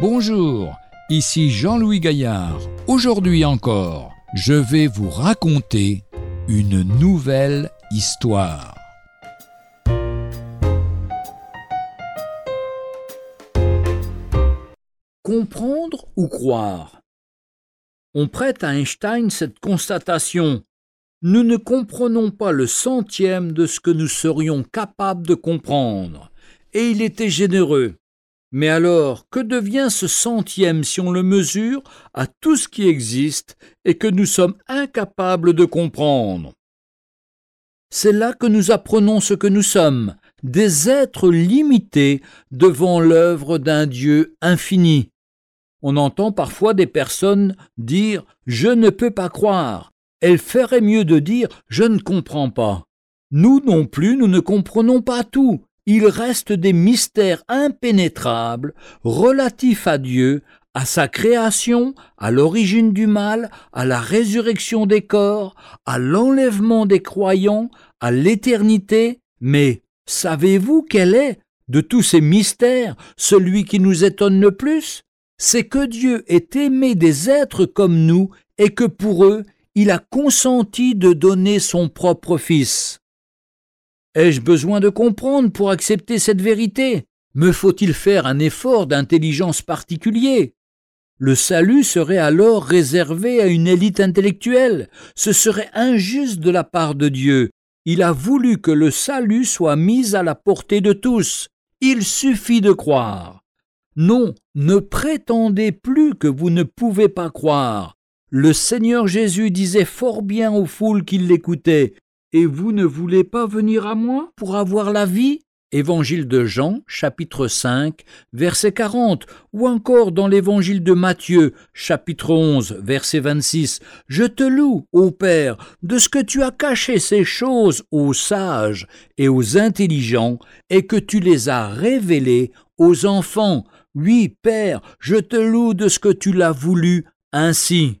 Bonjour, ici Jean-Louis Gaillard. Aujourd'hui encore, je vais vous raconter une nouvelle histoire. Comprendre ou croire? On prête à Einstein cette constatation. Nous ne comprenons pas le centième de ce que nous serions capables de comprendre. Et il était généreux. Mais alors, que devient ce centième si on le mesure à tout ce qui existe et que nous sommes incapables de comprendre? C'est là que nous apprenons ce que nous sommes, des êtres limités devant l'œuvre d'un Dieu infini. On entend parfois des personnes dire Je ne peux pas croire. Elle ferait mieux de dire Je ne comprends pas. Nous non plus, nous ne comprenons pas tout il reste des mystères impénétrables relatifs à Dieu, à sa création, à l'origine du mal, à la résurrection des corps, à l'enlèvement des croyants, à l'éternité, mais savez-vous quel est, de tous ces mystères, celui qui nous étonne le plus? C'est que Dieu est aimé des êtres comme nous et que pour eux, il a consenti de donner son propre Fils. Ai-je besoin de comprendre pour accepter cette vérité? Me faut-il faire un effort d'intelligence particulier? Le salut serait alors réservé à une élite intellectuelle. Ce serait injuste de la part de Dieu. Il a voulu que le salut soit mis à la portée de tous. Il suffit de croire. Non, ne prétendez plus que vous ne pouvez pas croire. Le Seigneur Jésus disait fort bien aux foules qui l'écoutaient et vous ne voulez pas venir à moi pour avoir la vie? Évangile de Jean, chapitre 5, verset 40, ou encore dans l'évangile de Matthieu, chapitre 11, verset 26. Je te loue, ô Père, de ce que tu as caché ces choses aux sages et aux intelligents, et que tu les as révélées aux enfants. Oui, Père, je te loue de ce que tu l'as voulu ainsi.